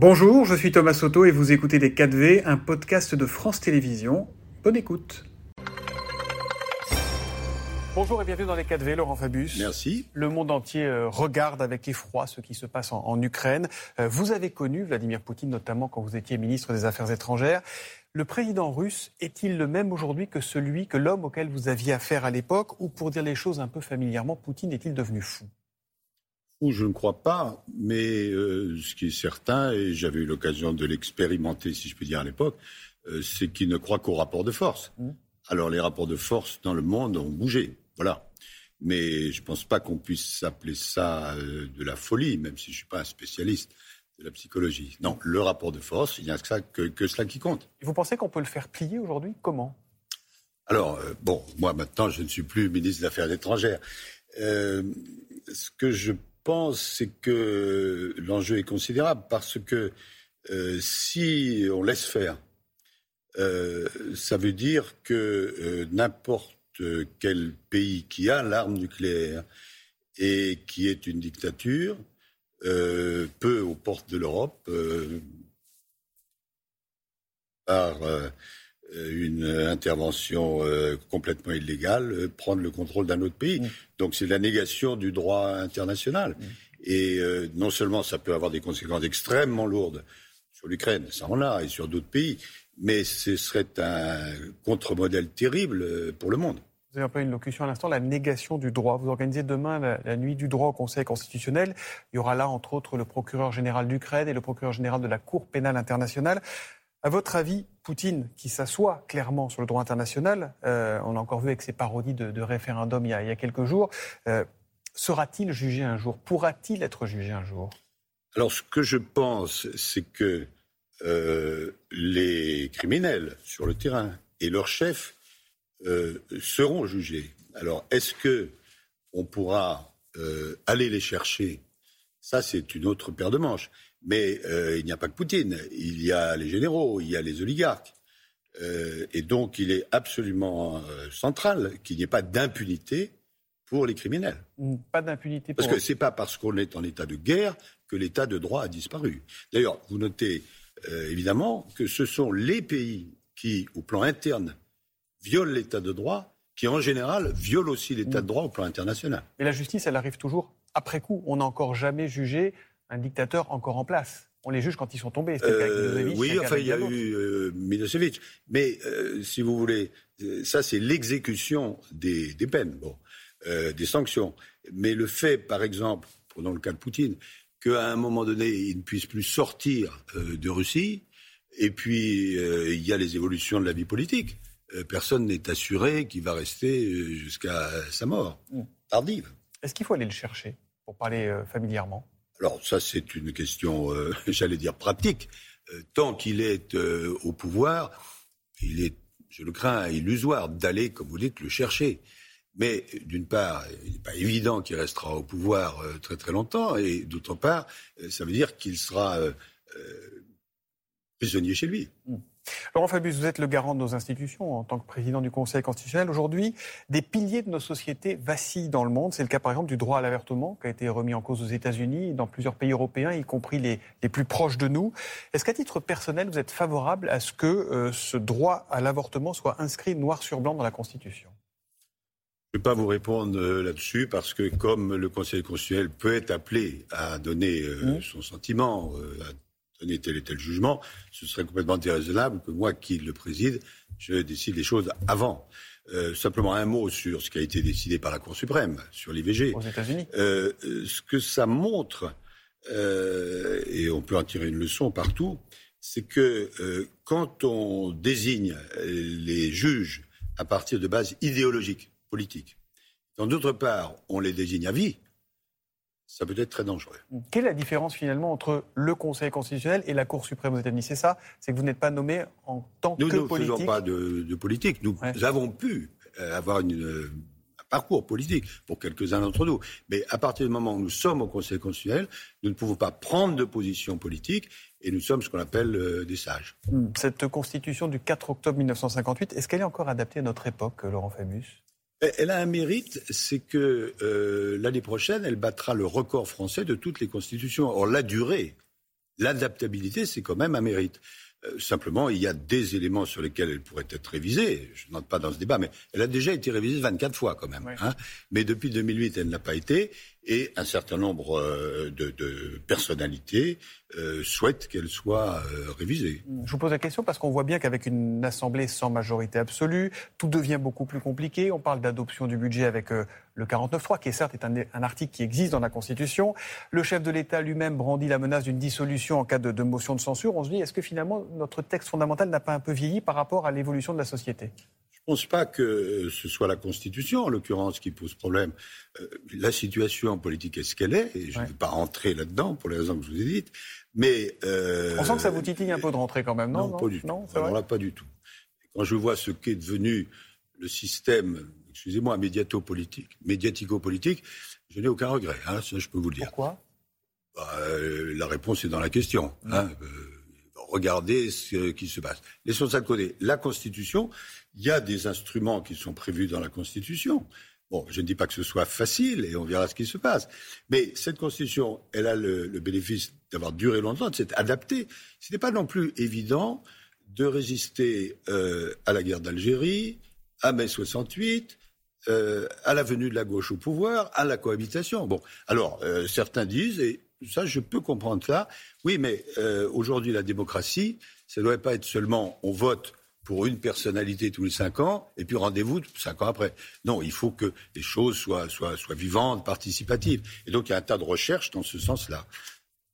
Bonjour, je suis Thomas Soto et vous écoutez Les 4V, un podcast de France Télévisions. Bonne écoute. Bonjour et bienvenue dans les 4V, Laurent Fabius. Merci. Le monde entier euh, regarde avec effroi ce qui se passe en, Ukraine. Euh, vous avez connu Vladimir Poutine, notamment quand vous étiez ministre des Affaires étrangères. Le président russe est-il le même aujourd'hui que celui, que l'homme auquel vous aviez affaire à l'époque? Ou pour dire les choses un peu familièrement, Poutine est-il devenu fou? Fou, je ne crois pas, mais euh, ce qui est certain, et j'avais eu l'occasion de l'expérimenter, si je puis dire, à l'époque, c'est qu'il ne croit qu'au rapport de force. Mmh. Alors les rapports de force dans le monde ont bougé. Voilà. Mais je ne pense pas qu'on puisse appeler ça euh, de la folie, même si je ne suis pas un spécialiste de la psychologie. Non, le rapport de force, il n'y a que, ça, que, cela qui compte. Et vous pensez qu'on peut le faire plier aujourd'hui? Comment? Alors, euh, bon, moi maintenant, je ne suis plus ministre des Affaires étrangères. Euh, ce que je pense, c'est que l'enjeu est considérable parce que si on laisse faire, ça veut dire que n'importe quel pays qui a l'arme nucléaire et qui est une dictature euh, peut, aux portes de l'Europe, euh, par euh, une intervention complètement illégale, prendre le contrôle d'un autre pays. Mm. Donc c'est la négation du droit international. Mm. Et non seulement ça peut avoir des conséquences extrêmement lourdes sur l'Ukraine, ça en a, et sur d'autres pays, mais ce serait un contre-modèle terrible pour le monde. Vous avez un peu une locution à l'instant, la négation du droit. Vous organisez demain la, nuit du droit au Conseil constitutionnel. Il y aura là, entre autres, le procureur général d'Ukraine et le procureur général de la Cour pénale internationale. À votre avis, Poutine, qui s'assoit clairement sur le droit international, euh, on l'a encore vu avec ses parodies de, référendum il y, a, quelques jours, euh, sera-t-il jugé un jour? Pourra-t-il être jugé un jour? Alors, ce que je pense, c'est que euh, les criminels sur le terrain et leurs chefs seront jugés. Alors, est-ce que on pourra aller les chercher? Ça, c'est une autre paire de manches. Mais euh, il n'y a pas que Poutine. Il y a les généraux, il y a les oligarques. et donc, il est absolument central qu'il n'y ait pas d'impunité pour les criminels. Pas d'impunité. Parce que c'est pas parce qu'on est en état de guerre que l'état de droit a disparu. D'ailleurs, vous notez évidemment que ce sont les pays qui, au plan interne, viole l'état de droit, qui en général viole aussi l'état de droit au plan international. Mais la justice, elle arrive toujours après coup. On n'a encore jamais jugé un dictateur encore en place. On les juge quand ils sont tombés. Euh, oui, enfin, il y a eu euh, Milosevic. Mais euh, si vous voulez, ça, c'est l'exécution des, peines, bon, des sanctions. Mais le fait, par exemple, prenons le cas de Poutine, qu'à un moment donné, il ne puisse plus sortir de Russie, et puis il y a les évolutions de la vie politique. Euh, personne n'est assuré qu'il va rester euh, jusqu'à sa mort mm. tardive. Est-ce qu'il faut aller le chercher, pour parler euh, familièrement? Alors ça, c'est une question, j'allais dire, pratique. tant qu'il est au pouvoir, il est, je le crains, illusoire d'aller, comme vous dites, le chercher. Mais d'une part, il n'est pas évident qu'il restera au pouvoir très très longtemps, et d'autre part, ça veut dire qu'il sera prisonnier chez lui. Mm. Laurent Fabius, vous êtes le garant de nos institutions en tant que président du Conseil constitutionnel. Aujourd'hui, des piliers de nos sociétés vacillent dans le monde. C'est le cas par exemple du droit à l'avortement qui a été remis en cause aux États-Unis, dans plusieurs pays européens, y compris les, plus proches de nous. Est-ce qu'à titre personnel, vous êtes favorable à ce que euh, ce droit à l'avortement soit inscrit noir sur blanc dans la Constitution? Je ne vais pas vous répondre euh, là-dessus parce que comme le Conseil constitutionnel peut être appelé à donner euh, mmh. son sentiment, donner tel et tel jugement, ce serait complètement déraisonnable que moi, qui le préside, je décide les choses avant. Euh, simplement un mot sur ce qui a été décidé par la Cour suprême, sur l'IVG. Aux États-Unis euh, Ce que ça montre, euh, et on peut en tirer une leçon partout, c'est que quand on désigne les juges à partir de bases idéologiques, politiques, quand d'autre part on les désigne à vie, ça peut être très dangereux. Quelle est la différence finalement entre le Conseil constitutionnel et la Cour suprême aux États-Unis C'est ça C'est que vous n'êtes pas nommé en tant que politique Nous ne faisons pas de, politique. Nous avons pu euh, avoir une, euh, un parcours politique pour quelques-uns d'entre nous. Mais à partir du moment où nous sommes au Conseil constitutionnel, nous ne pouvons pas prendre de position politique et nous sommes ce qu'on appelle euh, des sages. Hmm. Cette constitution du 4 octobre 1958, est-ce qu'elle est encore adaptée à notre époque, Laurent Famus elle a un mérite, c'est que euh, l'année prochaine, elle battra le record français de toutes les constitutions. Or, la durée l'adaptabilité, c'est quand même un mérite. Euh, simplement, il y a des éléments sur lesquels elle pourrait être révisée. Je n'entre pas dans ce débat, mais elle a déjà été révisée 24 fois quand même. Hein. Mais depuis 2008, elle n'a pas été. Et un certain nombre euh, de, personnalités euh, souhaitent qu'elle soit euh, révisée. Je vous pose la question parce qu'on voit bien qu'avec une assemblée sans majorité absolue, tout devient beaucoup plus compliqué. On parle d'adoption du budget avec euh, le 49.3, qui est certes est un, article qui existe dans la Constitution. Le chef de l'État lui-même brandit la menace d'une dissolution en cas de, motion de censure. On se dit, est-ce que finalement notre texte fondamental n'a pas un peu vieilli par rapport à l'évolution de la société? Ne pense pas que ce soit la Constitution, en l'occurrence, qui pose problème. Euh, la situation politique est ce qu'elle est, et je ne vais pas rentrer là-dedans pour les raisons que je vous ai dites. Mais euh, on sent que ça vous titille un peu de rentrer quand même, non? Non, pas du tout. Alors là, pas du tout. Quand je vois ce qu'est devenu le système, excusez-moi, médiato-politique, médiatico-politique, je n'ai aucun regret. Hein, ça, je peux vous le dire. Pourquoi? Bah, euh, La réponse est dans la question. Hein, regardez ce qui se passe. Laissons ça de côté. La Constitution, il y a des instruments qui sont prévus dans la Constitution. Bon, je ne dis pas que ce soit facile et on verra ce qui se passe. Mais cette Constitution, elle a le, bénéfice d'avoir duré longtemps, de s'être adaptée. Ce n'était pas non plus évident de résister euh, à la guerre d'Algérie, à mai 68, euh, à la venue de la gauche au pouvoir, à la cohabitation. Bon, alors euh, certains disent, et ça je peux comprendre ça, oui, mais euh, aujourd'hui la démocratie, ça ne doit pas être seulement on vote pour une personnalité tous les cinq ans, et puis rendez-vous cinq ans après. Non, il faut que les choses soient, soient, soient vivantes, participatives. Et donc il y a un tas de recherches dans ce sens-là.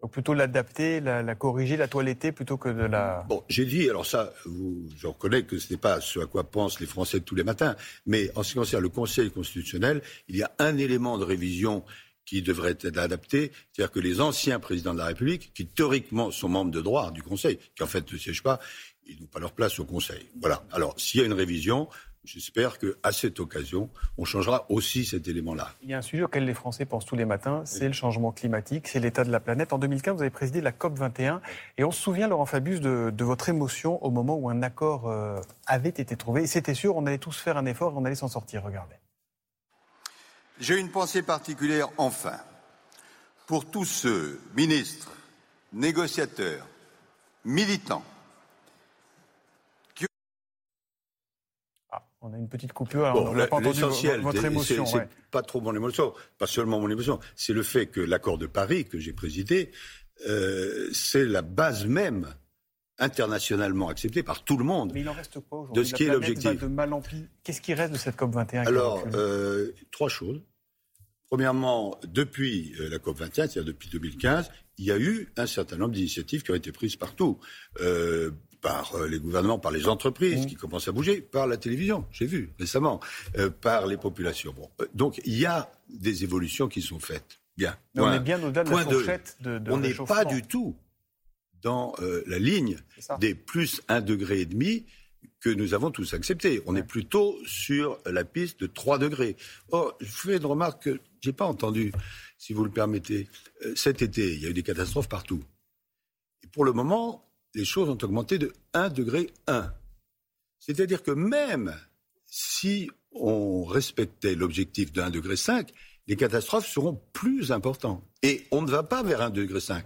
Donc plutôt l'adapter, la, la, corriger, la toiletter plutôt que de la. Bon, j'ai dit, alors ça, vous, je reconnais que ce n'est pas ce à quoi pensent les Français tous les matins, mais en ce qui concerne le Conseil constitutionnel, il y a un élément de révision qui devrait être adapté, c'est-à-dire que les anciens présidents de la République, qui théoriquement sont membres de droit du Conseil, qui en fait ne siègent pas, ils n'ont pas leur place au Conseil. Voilà. Alors, s'il y a une révision, J'espère qu'à cette occasion, on changera aussi cet élément-là. Il y a un sujet auquel les Français pensent tous les matins, c'est oui. le changement climatique, c'est l'état de la planète. En 2015, vous avez présidé la COP 21 et on se souvient, Laurent Fabius, de, de votre émotion au moment où un accord euh, avait été trouvé. C'était sûr, on allait tous faire un effort et on allait s'en sortir. Regardez. J'ai une pensée particulière, enfin, pour tous ceux, ministres, négociateurs, militants, On a une petite coupure. Alors bon, on n'a pas entendu votre émotion. C'est ouais. pas trop mon émotion, pas seulement mon émotion. C'est le fait que l'accord de Paris que j'ai présidé, euh, c'est la base même internationalement acceptée par tout le monde. Mais il en reste quoi aujourd'hui De ce qui est l'objectif. Qu'est-ce qui reste de cette COP 21 Alors, euh, trois choses. Premièrement, depuis euh, la COP 21, c'est-à-dire depuis 2015, il y a eu un certain nombre d'initiatives qui ont été prises partout. Euh, par euh, les gouvernements, par les entreprises mmh. qui commencent à bouger, par la télévision, j'ai vu récemment, euh, par les populations. Bon, donc il y a des évolutions qui sont faites. Bien. Mais on est bien au-delà de la fourchette de, de On n'est pas du tout dans euh, la ligne des plus un degré et demi que nous avons tous accepté. On ouais. est plutôt sur la piste de 3 degrés. Or, je fais une remarque que j'ai pas entendue, si vous le permettez. cet été, il y a eu des catastrophes partout. Et pour le moment, les choses ont augmenté de 1 degré 1. C'est-à-dire que même si on respectait l'objectif de 1 degré 5, les catastrophes seront plus importantes. Et on ne va pas vers 1 degré 5.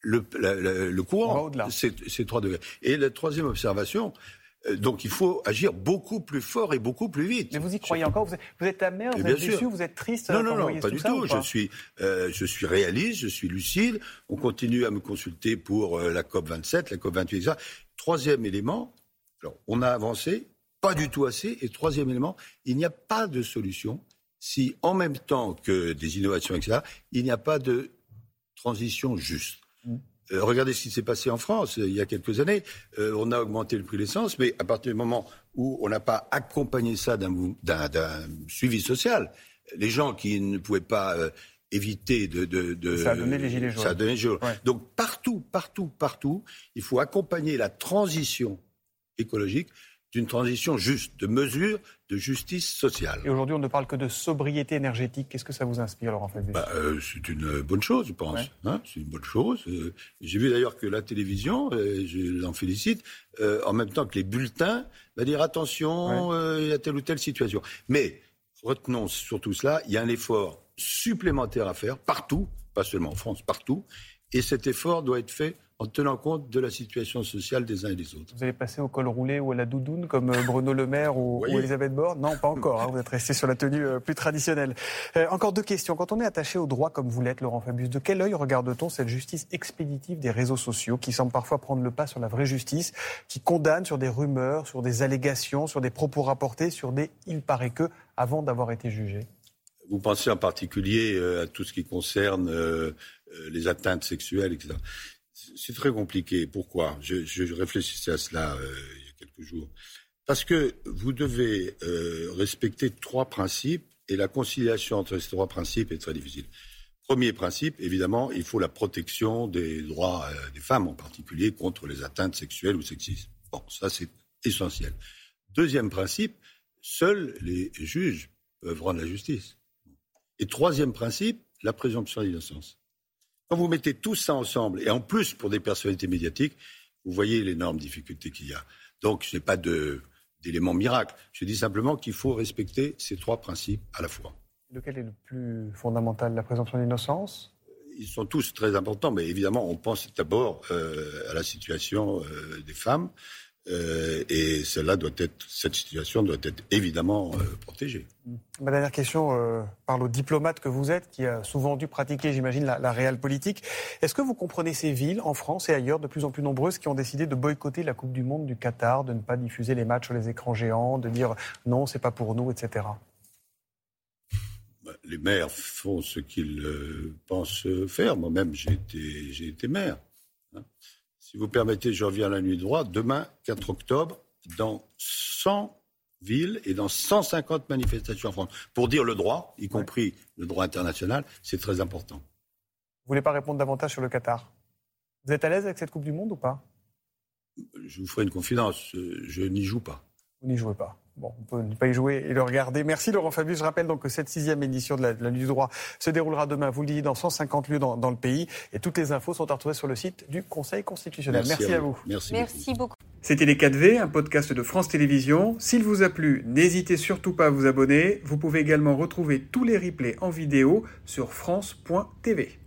Le, la, la, le courant, c'est 3 degrés. Et la troisième observation, euh, donc il faut agir beaucoup plus fort et beaucoup plus vite. Mais vous y croyez encore? Vous êtes, vous êtes amer, vous êtes déçu, vous êtes triste Non, non, non, pas du ça, tout. Pas? je, suis, euh, je suis réaliste, je suis lucide. On continue à me consulter pour euh, la COP 27, la COP 28, etc. Troisième élément, alors, on a avancé, pas du tout assez. Et troisième élément, il n'y a pas de solution si en même temps que des innovations, etc., il n'y a pas de transition juste. Euh, regardez ce qui s'est passé en France euh, il y a quelques années. Euh, on a augmenté le prix de l'essence, mais à partir du moment où on n'a pas accompagné ça d'un suivi social, les gens qui ne pouvaient pas éviter de, de, de, Ça a donné les gilets jaunes. Ça a donné les gilets jaunes. Ouais. Donc partout, partout, partout, il faut accompagner la transition écologique d'une transition juste, de mesures de justice sociale. Et aujourd'hui, on ne parle que de sobriété énergétique. Qu'est-ce que ça vous inspire, Laurent Fabius bah, euh, C'est une bonne chose, je pense. Ouais. Hein c'est une bonne chose. Euh, J'ai vu d'ailleurs que la télévision, euh, je l'en félicite, euh, en même temps que les bulletins, va dire attention, ouais. Euh, il y a telle ou telle situation. Mais retenons surtout cela, il y a un effort supplémentaire à faire partout, pas seulement en France, partout. Et cet effort doit être fait en tenant compte de la situation sociale des uns et des autres. Vous allez passer au col roulé ou à la doudoune comme euh, Bruno Le Maire ou, Elisabeth Borne? Non, pas encore. Hein, vous êtes resté sur la tenue euh, plus traditionnelle. Euh, encore deux questions. Quand on est attaché au droit comme vous l'êtes, Laurent Fabius, de quel œil regarde-t-on cette justice expéditive des réseaux sociaux qui semble parfois prendre le pas sur la vraie justice, qui condamne sur des rumeurs, sur des allégations, sur des propos rapportés, sur des il paraît que, avant d'avoir été jugé? Vous pensez en particulier à tout ce qui concerne les atteintes sexuelles, etc. C'est très compliqué. Pourquoi? Je, réfléchissais à cela euh, il y a quelques jours. Parce que vous devez euh, respecter trois principes et la conciliation entre ces trois principes est très difficile. Premier principe, évidemment, il faut la protection des droits euh, des femmes en particulier contre les atteintes sexuelles ou sexistes. Bon, ça c'est essentiel. Deuxième principe, seuls les juges peuvent rendre la justice. Et troisième principe, la présomption d'innocence. Quand vous mettez tout ça ensemble, et en plus pour des personnalités médiatiques, vous voyez l'énorme difficulté qu'il y a. Donc, ce n'est pas d'élément miracle. Je dis simplement qu'il faut respecter ces trois principes à la fois. Lequel est le plus fondamental La présomption d'innocence? Ils sont tous très importants, mais évidemment, on pense d'abord euh, à la situation euh, des femmes. Euh, et cela doit être, cette situation doit être évidemment euh, protégée. Ma dernière question euh, parle aux diplomates que vous êtes, qui a souvent dû pratiquer, j'imagine, la, la réelle politique. Est-ce que vous comprenez ces villes, en France et ailleurs, de plus en plus nombreuses, qui ont décidé de boycotter la Coupe du Monde du Qatar, de ne pas diffuser les matchs sur les écrans géants, de dire non, c'est pas pour nous, etc. Bah, les maires font ce qu'ils pensent faire. Moi-même, j'ai été, été maire. Hein. Si vous permettez, je reviens à la nuit de droit. Demain, 4 octobre, dans 100 villes et dans 150 manifestations en France. Pour dire le droit, y compris le droit international, c'est très important. Vous voulez pas répondre davantage sur le Qatar? Vous êtes à l'aise avec cette Coupe du Monde ou pas? Je vous ferai une confidence, je n'y joue pas. Vous n'y jouez pas Bon, on peut ne pas y jouer et le regarder. Merci Laurent Fabius. Je rappelle donc que cette sixième édition de la, Nuit du droit se déroulera demain, vous le dites, dans 150 lieux dans, le pays. Et toutes les infos sont à retrouver sur le site du Conseil constitutionnel. Merci, à, vous. Merci, Merci beaucoup. C'était Les 4V, un podcast de France Télévisions. S'il vous a plu, n'hésitez surtout pas à vous abonner. Vous pouvez également retrouver tous les replays en vidéo sur France.tv.